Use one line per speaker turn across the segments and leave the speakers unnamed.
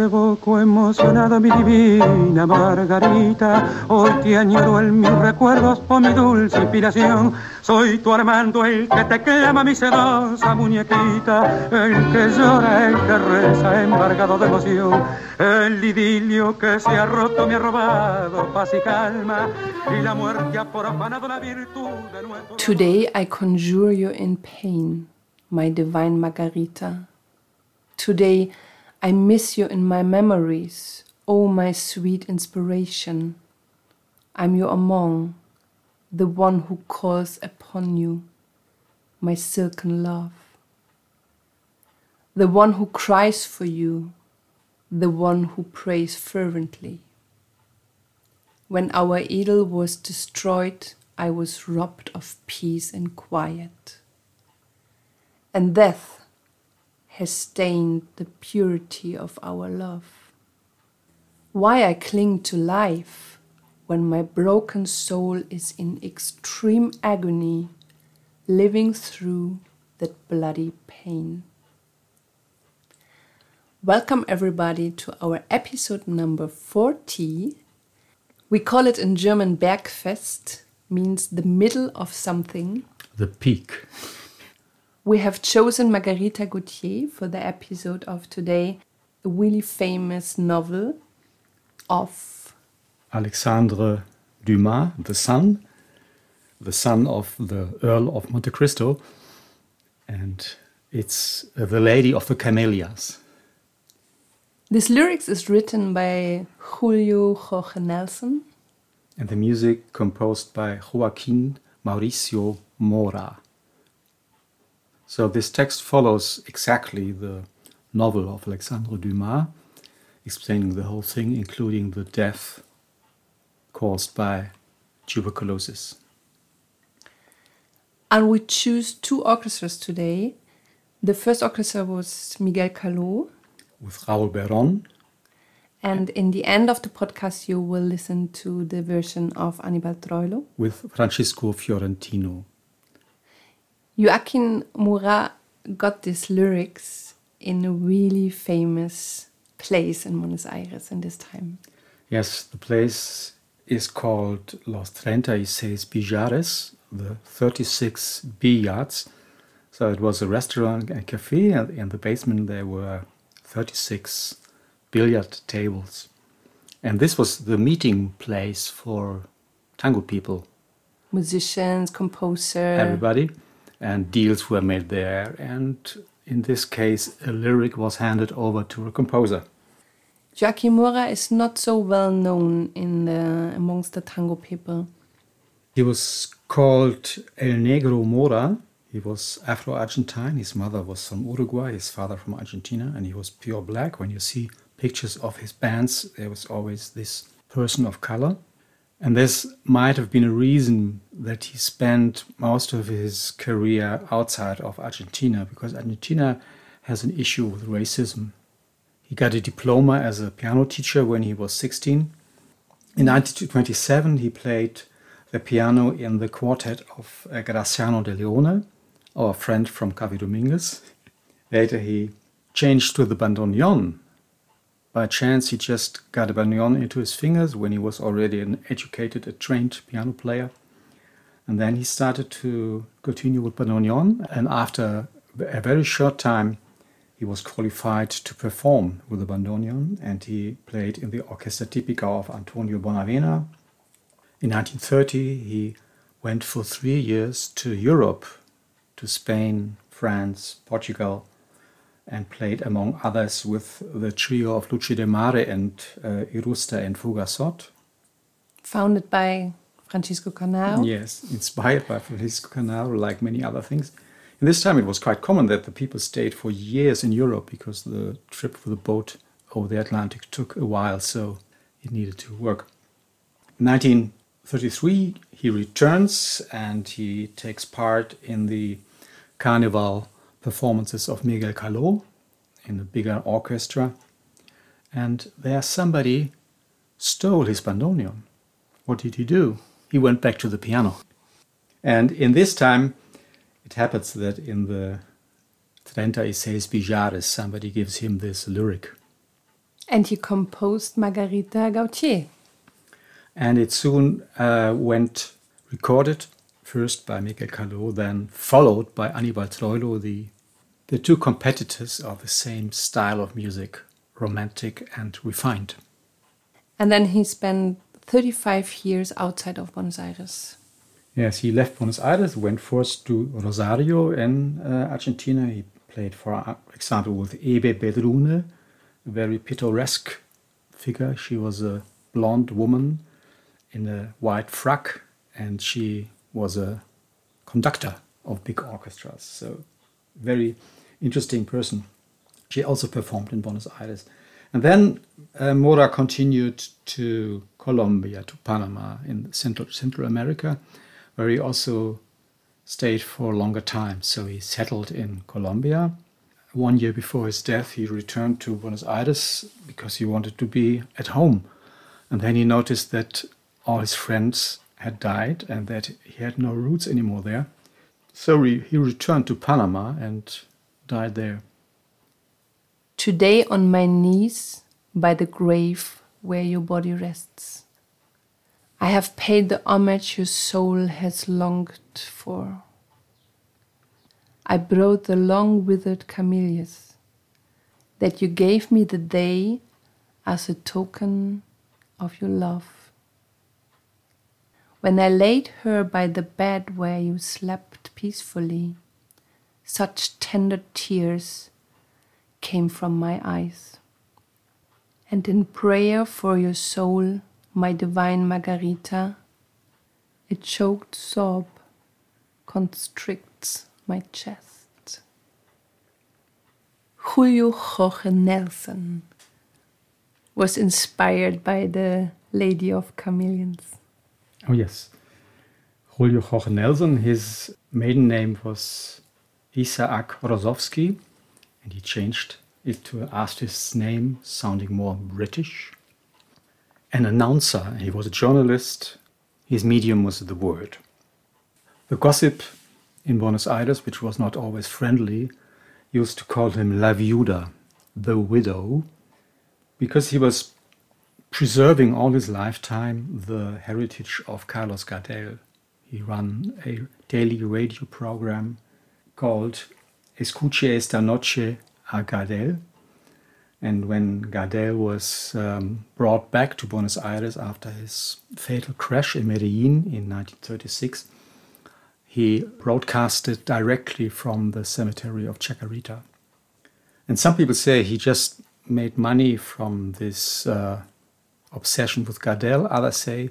te evoco emocionado, mi divina Margarita. Hoy te añoro en mis recuerdos por mi dulce inspiración. Soy tu Armando, el que te quema mi sedosa muñequita, el que llora, el que reza, embargado de emoción. El idilio que se ha roto me ha robado paz y calma, y la muerte ha profanado la virtud de nuestro.
Today I conjure you in pain, my divine Margarita. Today I miss you in my memories, oh my sweet inspiration. I'm your Armando, the one who calls upon you, my silken love. The one who cries for you, the one who prays fervently. When our idyll was destroyed, I was robbed of peace and quiet. And death has stained the purity of our love. Why I cling to life when my broken soul is in extreme agony, living through that bloody pain. Welcome, everybody, to our episode number 40. We call it in German Bergfest, means the middle of something.
The peak.
We have chosen Margarita Gautier for the episode of today, a really famous novel of
Alexandre Dumas, the son, the son of the Earl of Monte Cristo, and it's uh, The Lady of the Camellias.
This lyrics is written by Julio Jorge Nelson.
And the music composed by Joaquin Mauricio Mora. So this text follows exactly the novel of Alexandre Dumas, explaining the whole thing, including the death caused by tuberculosis.
And we choose two orchestras today. The first orchestra was Miguel Caló.
With Raúl Berón.
And in the end of the podcast, you will listen to the version of Anibal Troilo.
With Francisco Fiorentino.
Joaquin Mora got these lyrics in a really famous place in Buenos Aires in this time.
Yes, the place is called Los Treinta y Seis Billares, the 36 billiards. So it was a restaurant and cafe, and in the basement there were 36 billiard tables. And this was the meeting place for tango people.
Musicians, composers.
Everybody and deals were made there. And in this case, a lyric was handed over to a composer.
Joaquin Mora is not so well known in the, amongst the tango people.
He was called El Negro Mora. He was Afro Argentine. His mother was from Uruguay, his father from Argentina, and he was pure black. When you see pictures of his bands, there was always this person of color. And this might have been a reason that he spent most of his career outside of Argentina, because Argentina has an issue with racism. He got a diploma as a piano teacher when he was 16. In 1927, he played the piano in the quartet of uh, Graciano de Leone, our friend from Café Dominguez. Later, he changed to the bandoneon by chance, he just got a bandoneon into his fingers when he was already an educated, a trained piano player. And then he started to continue with bandoneon. And after a very short time, he was qualified to perform with the bandoneon. And he played in the Orchestra Tipica of Antonio Bonavena. In 1930, he went for three years to Europe, to Spain, France, Portugal, and played, among others, with the trio of Lucio Demare and uh, Irusta and Fugazot.
Founded by Francisco Canaro.
Yes, inspired by Francisco Canaro, like many other things. In this time, it was quite common that the people stayed for years in Europe because the trip for the boat over the Atlantic took a while, so it needed to work. In 1933, he returns and he takes part in the Carnival performances of Miguel Caló in a bigger orchestra. And there somebody stole his bandoneon. What did he do? He went back to the piano. And in this time, it happens that in the Treinta y Seis Billares, somebody gives him this lyric.
And he composed Margarita Gautier.
And it soon uh, went recorded, first by Miguel Caló, then followed by Anibal Troilo, the, the two competitors of the same style of music, romantic and refined.
And then he spent 35 years outside of Buenos Aires.
Yes, he left Buenos Aires, went first to Rosario in uh, Argentina. He played, for example, with Ebe Bedrune, a very picturesque figure. She was a blonde woman in a white frock, and she was a conductor of big orchestras. So, very interesting person. She also performed in Buenos Aires. And then uh, Mora continued to Colombia, to Panama in Central, Central America, where he also stayed for a longer time. So he settled in Colombia. One year before his death, he returned to Buenos Aires because he wanted to be at home. And then he noticed that all his friends had died and that he had no roots anymore there. So he, returned to Panama and died there.
Today, on my knees by the grave where your body rests, I have paid the homage your soul has longed for. I brought the long withered camellias that you gave me the day as a token of your love. When I laid her by the bed where you slept peacefully, such tender tears came from my eyes. And in prayer for your soul, my divine Margarita, a choked sob constricts my chest. Julio Jorge Nelson was inspired by the Lady of Chameleons.
Oh, yes. Julio Jorge Nelson, his maiden name was Isaac Rozovsky, and he changed it to an artist's name sounding more British. An announcer, he was a journalist, his medium was the word. The gossip in Buenos Aires, which was not always friendly, used to call him La Viuda, the widow, because he was preserving all his lifetime the heritage of Carlos Gardel. He ran a daily radio program called Escuche esta noche a Gardel. And when Gardel was um, brought back to Buenos Aires after his fatal crash in Medellin in 1936, he broadcasted directly from the cemetery of Chacarita. And some people say he just made money from this uh, obsession with Gardel. Others say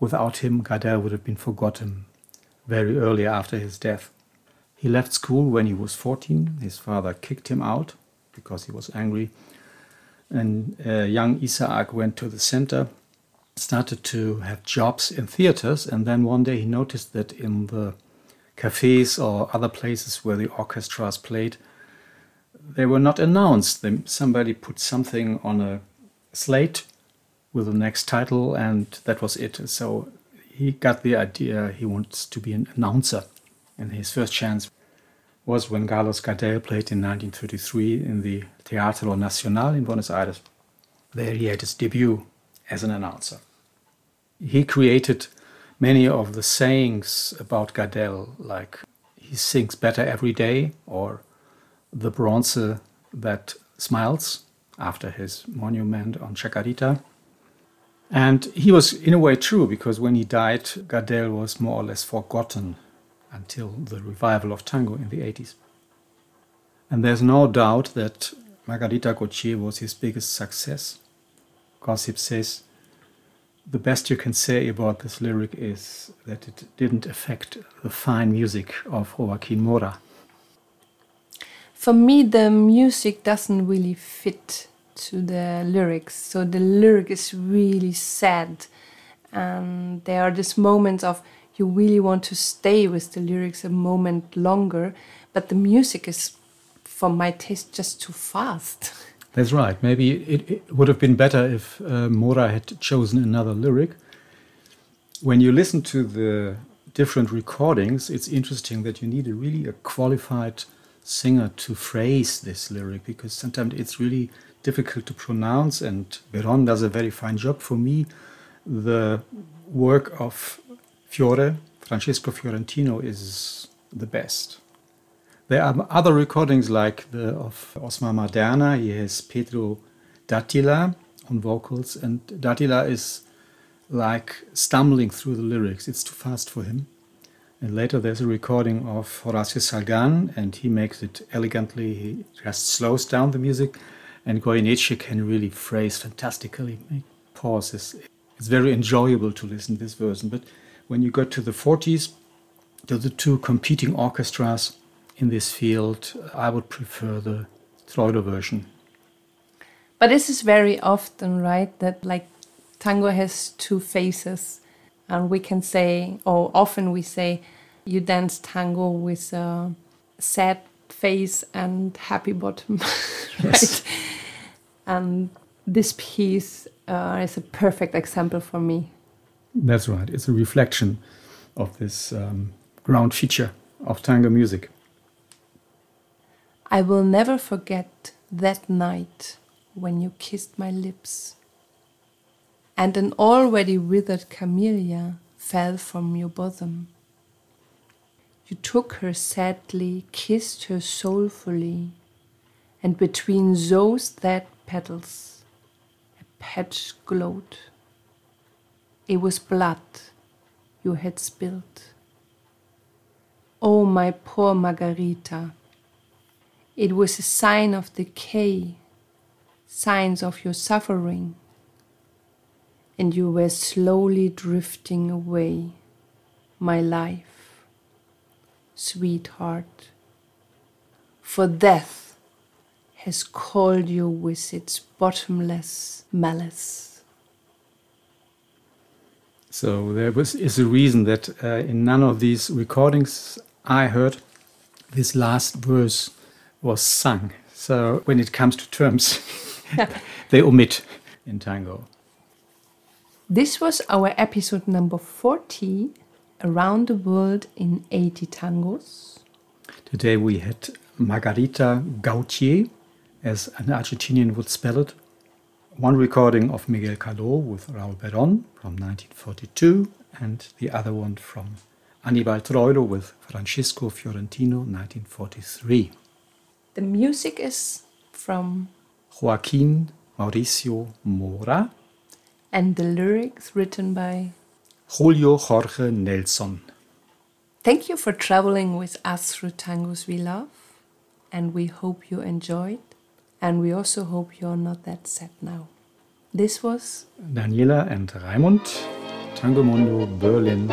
without him, Gardel would have been forgotten very early after his death. He left school when he was 14. His father kicked him out because he was angry. And uh, young Isaac went to the center, started to have jobs in theaters, and then one day he noticed that in the cafes or other places where the orchestras played, they were not announced. Somebody put something on a slate with the next title, and that was it. So he got the idea he wants to be an announcer. And his first chance was when Carlos Gardel played in 1933 in the Teatro Nacional in Buenos Aires. There he had his debut as an announcer. He created many of the sayings about Gardel, like he sings better every day, or the bronze that smiles after his monument on Chacarita. And he was, in a way, true because when he died, Gardel was more or less forgotten until the revival of tango in the 80s. And there's no doubt that Margarita Gautier was his biggest success. Gossip says the best you can say about this lyric is that it didn't affect the fine music of Joaquin Mora.
For me, the music doesn't really fit to the lyrics. So the lyric is really sad. And there are these moments of you really want to stay with the lyrics a moment longer, but the music is, for my taste, just too fast.
That's right. Maybe it, it would have been better if uh, Mora had chosen another lyric. When you listen to the different recordings, it's interesting that you need a really a qualified singer to phrase this lyric because sometimes it's really difficult to pronounce, and Veron does a very fine job. For me, the work of Fiore, Francesco Fiorentino, is the best. There are other recordings like the of Osmar Maderna. He has Pedro Dattila on vocals, and Dattila is like stumbling through the lyrics. It's too fast for him. And later there's a recording of Horacio Salgan, and he makes it elegantly. He just slows down the music, and Goyeneche can really phrase fantastically, make pauses. It's very enjoyable to listen to this version. But when you go to the 40s, to the two competing orchestras in this field, I would prefer the Troilo version.
But this is very often, right? That like tango has two faces, and we can say, or often we say, you dance tango with a sad face and happy bottom, right? Yes. And this piece uh, is a perfect example for me.
That's right. It's a reflection of this um, ground feature of tango music.
I will never forget that night when you kissed my lips, and an already withered camellia fell from your bosom. You took her sadly, kissed her soulfully, and between those dead petals, a patch glowed. It was blood you had spilled. Oh, my poor Margarita, it was a sign of decay, signs of your suffering, and you were slowly drifting away, my life, sweetheart. For death has called you with its bottomless malice.
So there was is a reason that uh, in none of these recordings I heard this last verse was sung. So when it comes to terms, they omit in tango.
This was our episode number 40 Around the World in 80 Tangos.
Today we had Margarita Gautier, as an Argentinian would spell it. One recording of Miguel Caló with Raúl Berón from 1942, and the other one from Aníbal Troilo with Francisco Fiorentino 1943.
The music is from
Joaquin Mauricio Mora.
And the lyrics written by
Julio Jorge Nelson.
Thank you for traveling with us through tangos we love, and we hope you enjoyed, and we also hope you're not that sad now. This was
Daniela and Raimund, Tango Mundo Berlin.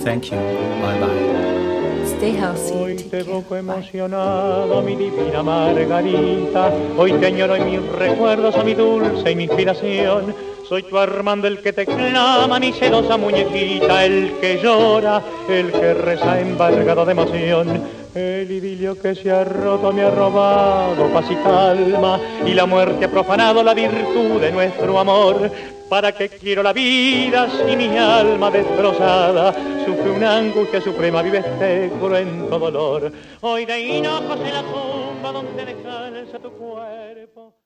Thank you. Bye bye.
Stay healthy.
Hoy te evoco emocionado, mi divina Margarita. Hoy te añoro en mis recuerdos a mi dulce y mi inspiración. Soy tu Armando el que te clama, mi celosa muñequita, el que llora, el que reza embargado de emoción. El idilio que se ha roto me ha robado paz y calma, y la muerte ha profanado la virtud de nuestro amor. ¿Para qué quiero la vida si mi alma destrozada sufre una angustia suprema, vive este cruento dolor? Hoy de hinojos en la tumba donde descansa tu cuerpo.